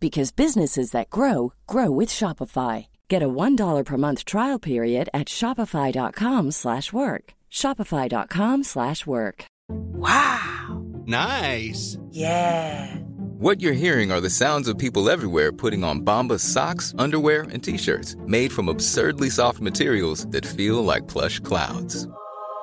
because businesses that grow grow with Shopify. Get a $1 per month trial period at Shopify.com slash work. Shopify.com slash work. Wow. Nice. Yeah. What you're hearing are the sounds of people everywhere putting on Bombas socks, underwear, and t-shirts made from absurdly soft materials that feel like plush clouds.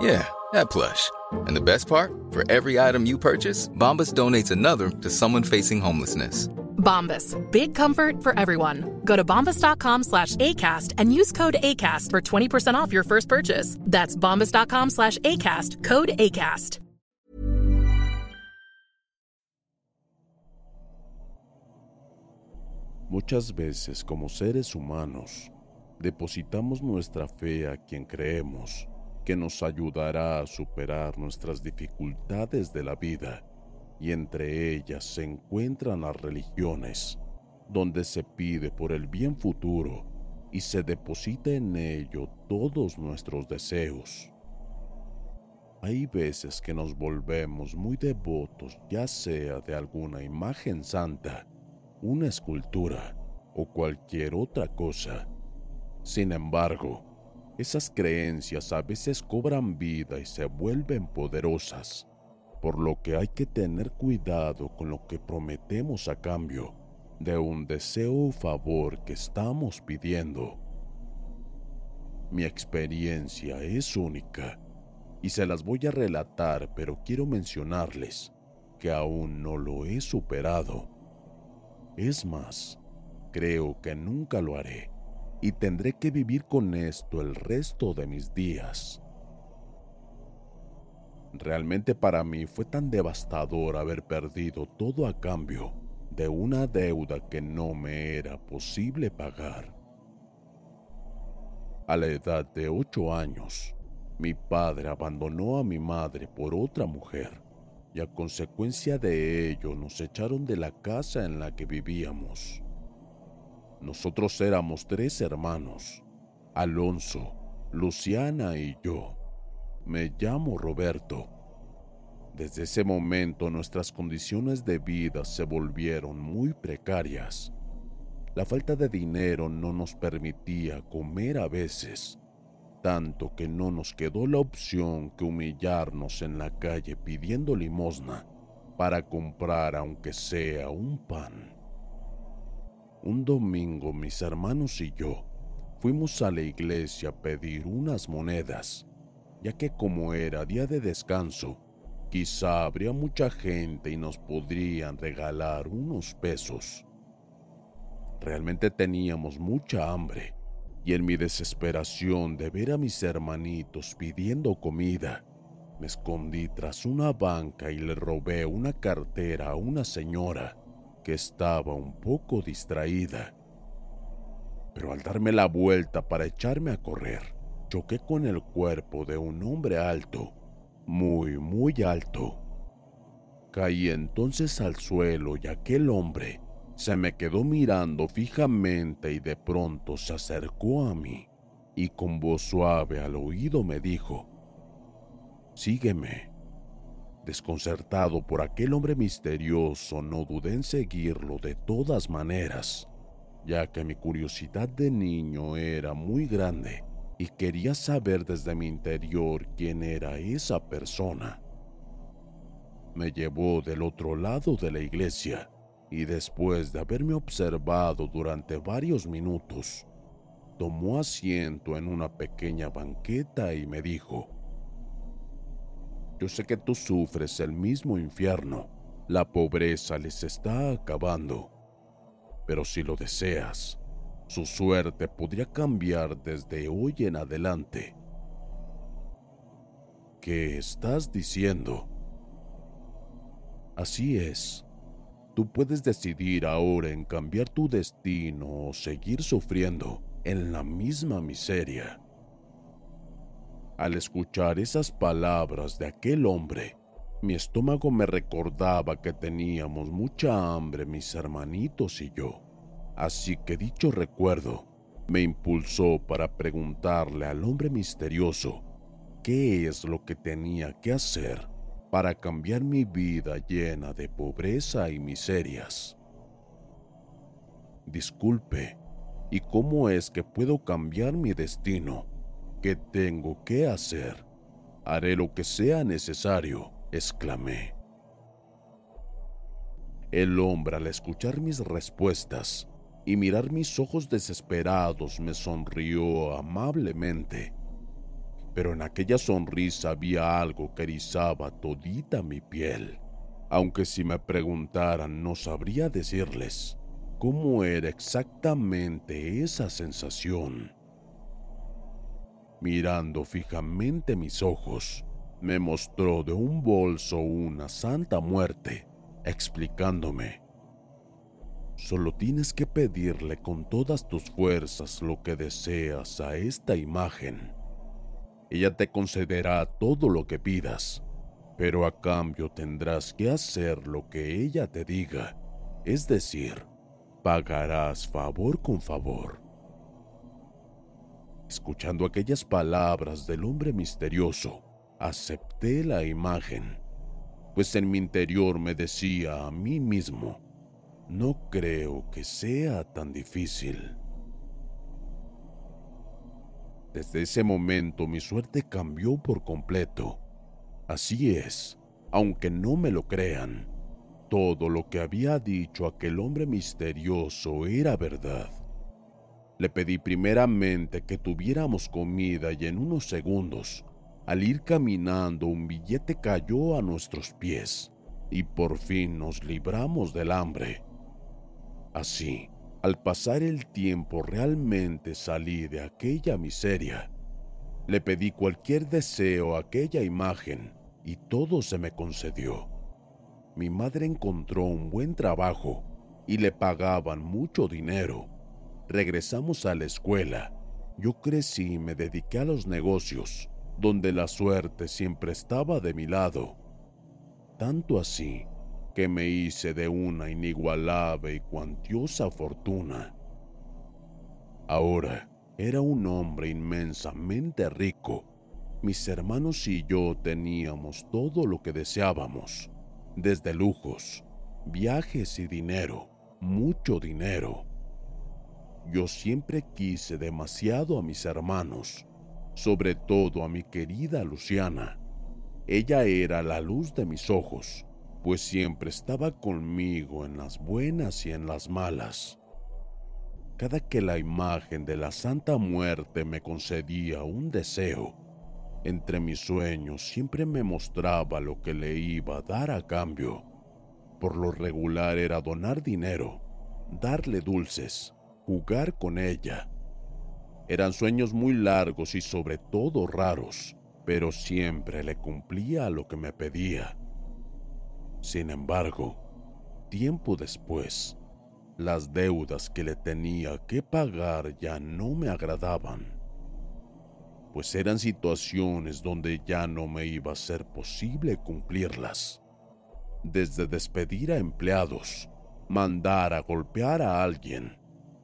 Yeah, that plush. And the best part? For every item you purchase, Bombas donates another to someone facing homelessness. Bombas. Big comfort for everyone. Go to bombas.com slash ACAST and use code ACAST for 20% off your first purchase. That's bombas.com slash ACAST. Code ACAST. Muchas veces como seres humanos depositamos nuestra fe a quien creemos que nos ayudará a superar nuestras dificultades de la vida y entre ellas se encuentran las religiones, donde se pide por el bien futuro y se deposita en ello todos nuestros deseos. Hay veces que nos volvemos muy devotos, ya sea de alguna imagen santa, una escultura o cualquier otra cosa. Sin embargo, esas creencias a veces cobran vida y se vuelven poderosas por lo que hay que tener cuidado con lo que prometemos a cambio de un deseo o favor que estamos pidiendo. Mi experiencia es única y se las voy a relatar, pero quiero mencionarles que aún no lo he superado. Es más, creo que nunca lo haré y tendré que vivir con esto el resto de mis días. Realmente para mí fue tan devastador haber perdido todo a cambio de una deuda que no me era posible pagar. A la edad de ocho años, mi padre abandonó a mi madre por otra mujer y a consecuencia de ello nos echaron de la casa en la que vivíamos. Nosotros éramos tres hermanos, Alonso, Luciana y yo. Me llamo Roberto. Desde ese momento nuestras condiciones de vida se volvieron muy precarias. La falta de dinero no nos permitía comer a veces, tanto que no nos quedó la opción que humillarnos en la calle pidiendo limosna para comprar aunque sea un pan. Un domingo mis hermanos y yo fuimos a la iglesia a pedir unas monedas ya que como era día de descanso, quizá habría mucha gente y nos podrían regalar unos pesos. Realmente teníamos mucha hambre y en mi desesperación de ver a mis hermanitos pidiendo comida, me escondí tras una banca y le robé una cartera a una señora que estaba un poco distraída. Pero al darme la vuelta para echarme a correr, choqué con el cuerpo de un hombre alto, muy, muy alto. Caí entonces al suelo y aquel hombre se me quedó mirando fijamente y de pronto se acercó a mí y con voz suave al oído me dijo, Sígueme. Desconcertado por aquel hombre misterioso, no dudé en seguirlo de todas maneras, ya que mi curiosidad de niño era muy grande y quería saber desde mi interior quién era esa persona. Me llevó del otro lado de la iglesia y después de haberme observado durante varios minutos, tomó asiento en una pequeña banqueta y me dijo, Yo sé que tú sufres el mismo infierno, la pobreza les está acabando, pero si lo deseas, su suerte podría cambiar desde hoy en adelante. ¿Qué estás diciendo? Así es. Tú puedes decidir ahora en cambiar tu destino o seguir sufriendo en la misma miseria. Al escuchar esas palabras de aquel hombre, mi estómago me recordaba que teníamos mucha hambre mis hermanitos y yo. Así que dicho recuerdo me impulsó para preguntarle al hombre misterioso qué es lo que tenía que hacer para cambiar mi vida llena de pobreza y miserias. Disculpe, ¿y cómo es que puedo cambiar mi destino? ¿Qué tengo que hacer? Haré lo que sea necesario, exclamé. El hombre al escuchar mis respuestas y mirar mis ojos desesperados me sonrió amablemente pero en aquella sonrisa había algo que erizaba todita mi piel. Aunque si me preguntaran no sabría decirles cómo era exactamente esa sensación. Mirando fijamente mis ojos, me mostró de un bolso una santa muerte, explicándome, solo tienes que pedirle con todas tus fuerzas lo que deseas a esta imagen ella te concederá todo lo que pidas, pero a cambio tendrás que hacer lo que ella te diga, es decir, pagarás favor con favor. Escuchando aquellas palabras del hombre misterioso, acepté la imagen, pues en mi interior me decía a mí mismo, no creo que sea tan difícil. Desde ese momento mi suerte cambió por completo. Así es, aunque no me lo crean, todo lo que había dicho aquel hombre misterioso era verdad. Le pedí primeramente que tuviéramos comida y en unos segundos, al ir caminando, un billete cayó a nuestros pies y por fin nos libramos del hambre. Así, al pasar el tiempo realmente salí de aquella miseria. Le pedí cualquier deseo a aquella imagen y todo se me concedió. Mi madre encontró un buen trabajo y le pagaban mucho dinero. Regresamos a la escuela. Yo crecí y me dediqué a los negocios, donde la suerte siempre estaba de mi lado. Tanto así que me hice de una inigualable y cuantiosa fortuna. Ahora era un hombre inmensamente rico. Mis hermanos y yo teníamos todo lo que deseábamos, desde lujos, viajes y dinero, mucho dinero. Yo siempre quise demasiado a mis hermanos, sobre todo a mi querida Luciana. Ella era la luz de mis ojos pues siempre estaba conmigo en las buenas y en las malas. Cada que la imagen de la Santa Muerte me concedía un deseo, entre mis sueños siempre me mostraba lo que le iba a dar a cambio. Por lo regular era donar dinero, darle dulces, jugar con ella. Eran sueños muy largos y sobre todo raros, pero siempre le cumplía lo que me pedía. Sin embargo, tiempo después, las deudas que le tenía que pagar ya no me agradaban, pues eran situaciones donde ya no me iba a ser posible cumplirlas. Desde despedir a empleados, mandar a golpear a alguien,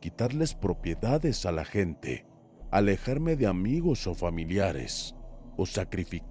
quitarles propiedades a la gente, alejarme de amigos o familiares, o sacrificar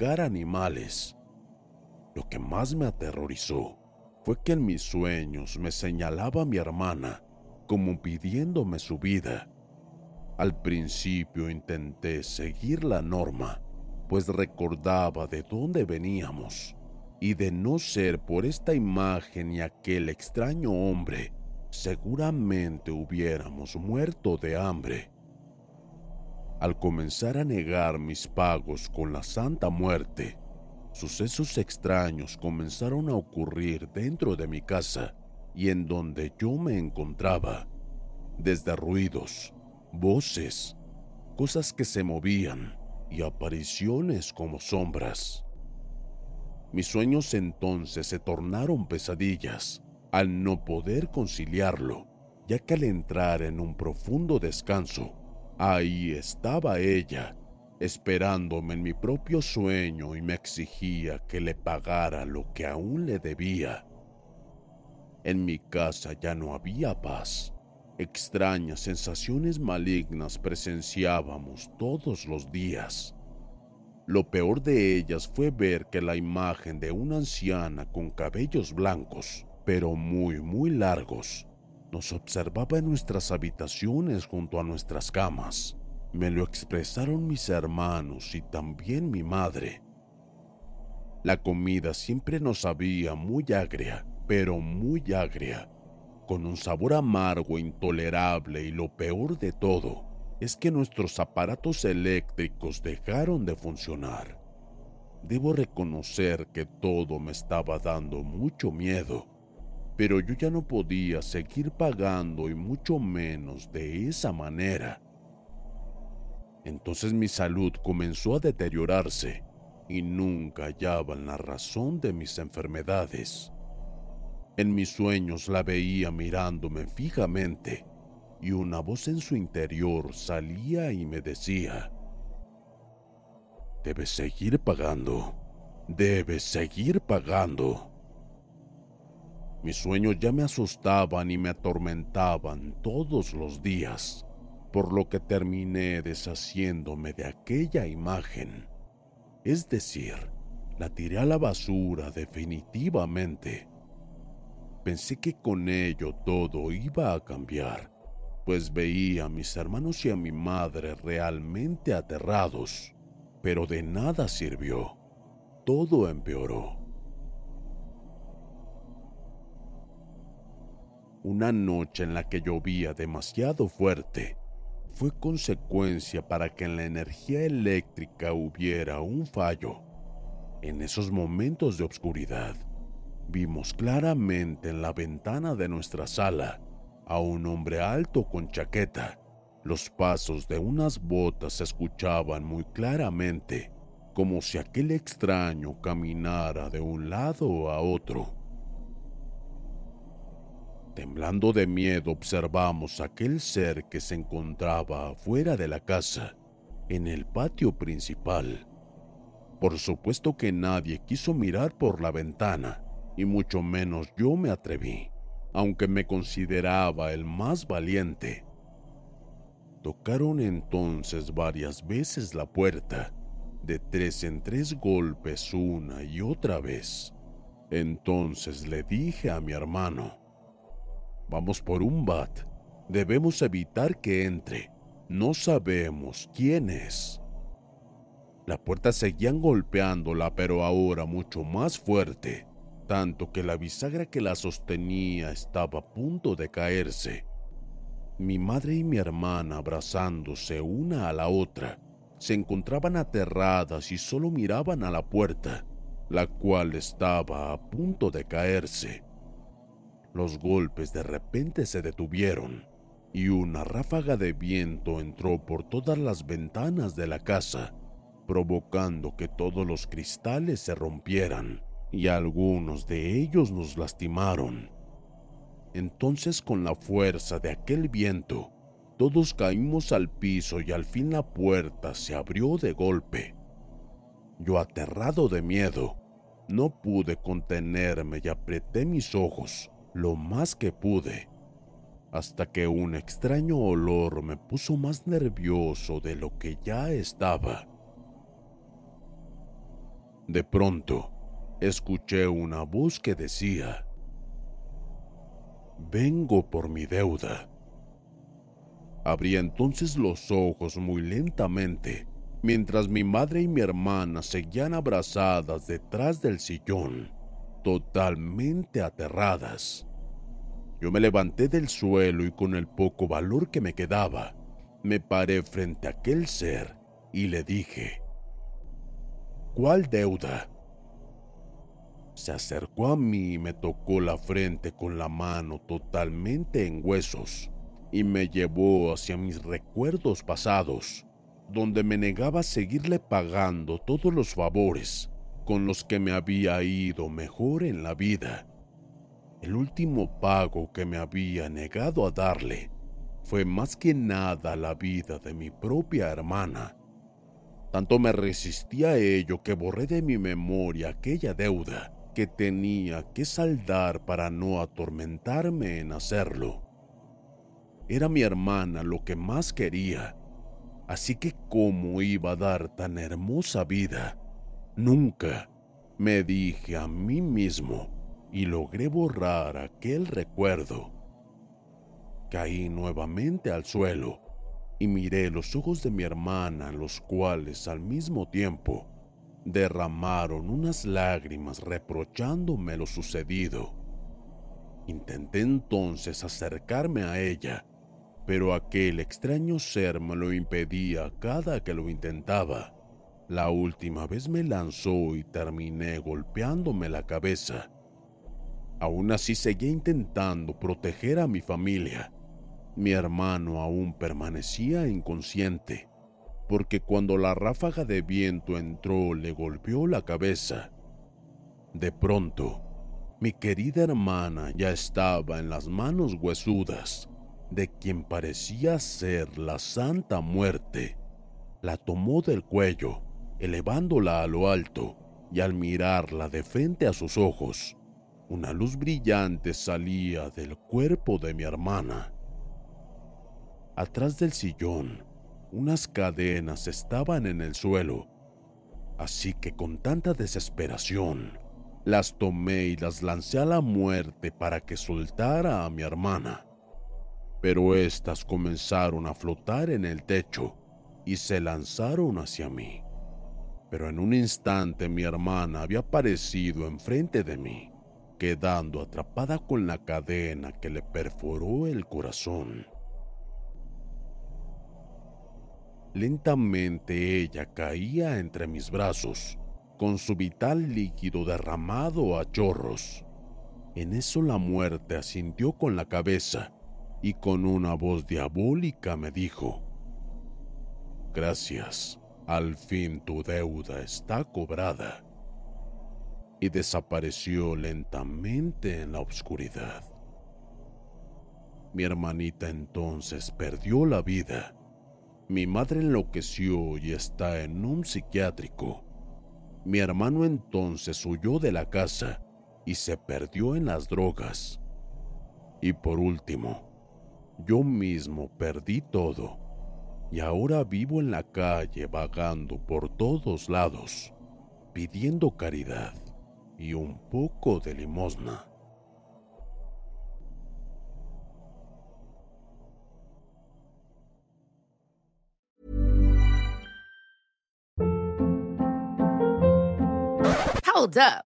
Animales. Lo que más me aterrorizó fue que en mis sueños me señalaba a mi hermana como pidiéndome su vida. Al principio intenté seguir la norma, pues recordaba de dónde veníamos, y de no ser por esta imagen y aquel extraño hombre, seguramente hubiéramos muerto de hambre. Al comenzar a negar mis pagos con la Santa Muerte, sucesos extraños comenzaron a ocurrir dentro de mi casa y en donde yo me encontraba, desde ruidos, voces, cosas que se movían y apariciones como sombras. Mis sueños entonces se tornaron pesadillas al no poder conciliarlo, ya que al entrar en un profundo descanso, ahí estaba ella, esperándome en mi propio sueño y me exigía que le pagara lo que aún le debía. En mi casa ya no había paz. Extrañas sensaciones malignas presenciábamos todos los días. Lo peor de ellas fue ver que la imagen de una anciana con cabellos blancos, pero muy, muy largos, nos observaba en nuestras habitaciones junto a nuestras camas. Me lo expresaron mis hermanos y también mi madre. La comida siempre nos sabía muy agria, pero muy agria, con un sabor amargo intolerable y lo peor de todo es que nuestros aparatos eléctricos dejaron de funcionar. Debo reconocer que todo me estaba dando mucho miedo, pero yo ya no podía seguir pagando y mucho menos de esa manera. Entonces mi salud comenzó a deteriorarse y nunca hallaban la razón de mis enfermedades. En mis sueños la veía mirándome fijamente y una voz en su interior salía y me decía, Debes seguir pagando, debes seguir pagando. Mis sueños ya me asustaban y me atormentaban todos los días, por lo que terminé deshaciéndome de aquella imagen. Es decir, la tiré a la basura definitivamente. Pensé que con ello todo iba a cambiar, pues veía a mis hermanos y a mi madre realmente aterrados, pero de nada sirvió. Todo empeoró. Una noche en la que llovía demasiado fuerte fue consecuencia para que en la energía eléctrica hubiera un fallo. En esos momentos de oscuridad, vimos claramente en la ventana de nuestra sala a un hombre alto con chaqueta. Los pasos de unas botas se escuchaban muy claramente, como si aquel extraño caminara de un lado a otro. Temblando de miedo observamos aquel ser que se encontraba afuera de la casa, en el patio principal. Por supuesto que nadie quiso mirar por la ventana, y mucho menos yo me atreví, aunque me consideraba el más valiente. Tocaron entonces varias veces la puerta, de tres en tres golpes una y otra vez. Entonces le dije a mi hermano, Vamos por un bat. Debemos evitar que entre. No sabemos quién es. La puerta seguían golpeándola, pero ahora mucho más fuerte, tanto que la bisagra que la sostenía estaba a punto de caerse. Mi madre y mi hermana abrazándose una a la otra, se encontraban aterradas y solo miraban a la puerta, la cual estaba a punto de caerse. Los golpes de repente se detuvieron y una ráfaga de viento entró por todas las ventanas de la casa, provocando que todos los cristales se rompieran y algunos de ellos nos lastimaron. Entonces con la fuerza de aquel viento, todos caímos al piso y al fin la puerta se abrió de golpe. Yo aterrado de miedo, no pude contenerme y apreté mis ojos lo más que pude, hasta que un extraño olor me puso más nervioso de lo que ya estaba. De pronto, escuché una voz que decía, Vengo por mi deuda. Abrí entonces los ojos muy lentamente, mientras mi madre y mi hermana seguían abrazadas detrás del sillón, totalmente aterradas. Yo me levanté del suelo y con el poco valor que me quedaba, me paré frente a aquel ser y le dije, ¿cuál deuda? Se acercó a mí y me tocó la frente con la mano totalmente en huesos y me llevó hacia mis recuerdos pasados, donde me negaba a seguirle pagando todos los favores con los que me había ido mejor en la vida. El último pago que me había negado a darle fue más que nada la vida de mi propia hermana. Tanto me resistí a ello que borré de mi memoria aquella deuda que tenía que saldar para no atormentarme en hacerlo. Era mi hermana lo que más quería, así que cómo iba a dar tan hermosa vida, nunca me dije a mí mismo y logré borrar aquel recuerdo. Caí nuevamente al suelo y miré los ojos de mi hermana, los cuales al mismo tiempo derramaron unas lágrimas reprochándome lo sucedido. Intenté entonces acercarme a ella, pero aquel extraño ser me lo impedía cada que lo intentaba. La última vez me lanzó y terminé golpeándome la cabeza. Aún así seguía intentando proteger a mi familia. Mi hermano aún permanecía inconsciente, porque cuando la ráfaga de viento entró le golpeó la cabeza. De pronto, mi querida hermana ya estaba en las manos huesudas de quien parecía ser la Santa Muerte. La tomó del cuello, elevándola a lo alto, y al mirarla de frente a sus ojos, una luz brillante salía del cuerpo de mi hermana. Atrás del sillón, unas cadenas estaban en el suelo, así que con tanta desesperación, las tomé y las lancé a la muerte para que soltara a mi hermana. Pero éstas comenzaron a flotar en el techo y se lanzaron hacia mí. Pero en un instante mi hermana había aparecido enfrente de mí quedando atrapada con la cadena que le perforó el corazón. Lentamente ella caía entre mis brazos, con su vital líquido derramado a chorros. En eso la muerte asintió con la cabeza y con una voz diabólica me dijo, Gracias, al fin tu deuda está cobrada y desapareció lentamente en la oscuridad. Mi hermanita entonces perdió la vida. Mi madre enloqueció y está en un psiquiátrico. Mi hermano entonces huyó de la casa y se perdió en las drogas. Y por último, yo mismo perdí todo y ahora vivo en la calle vagando por todos lados, pidiendo caridad y un poco de limosna. Hold up.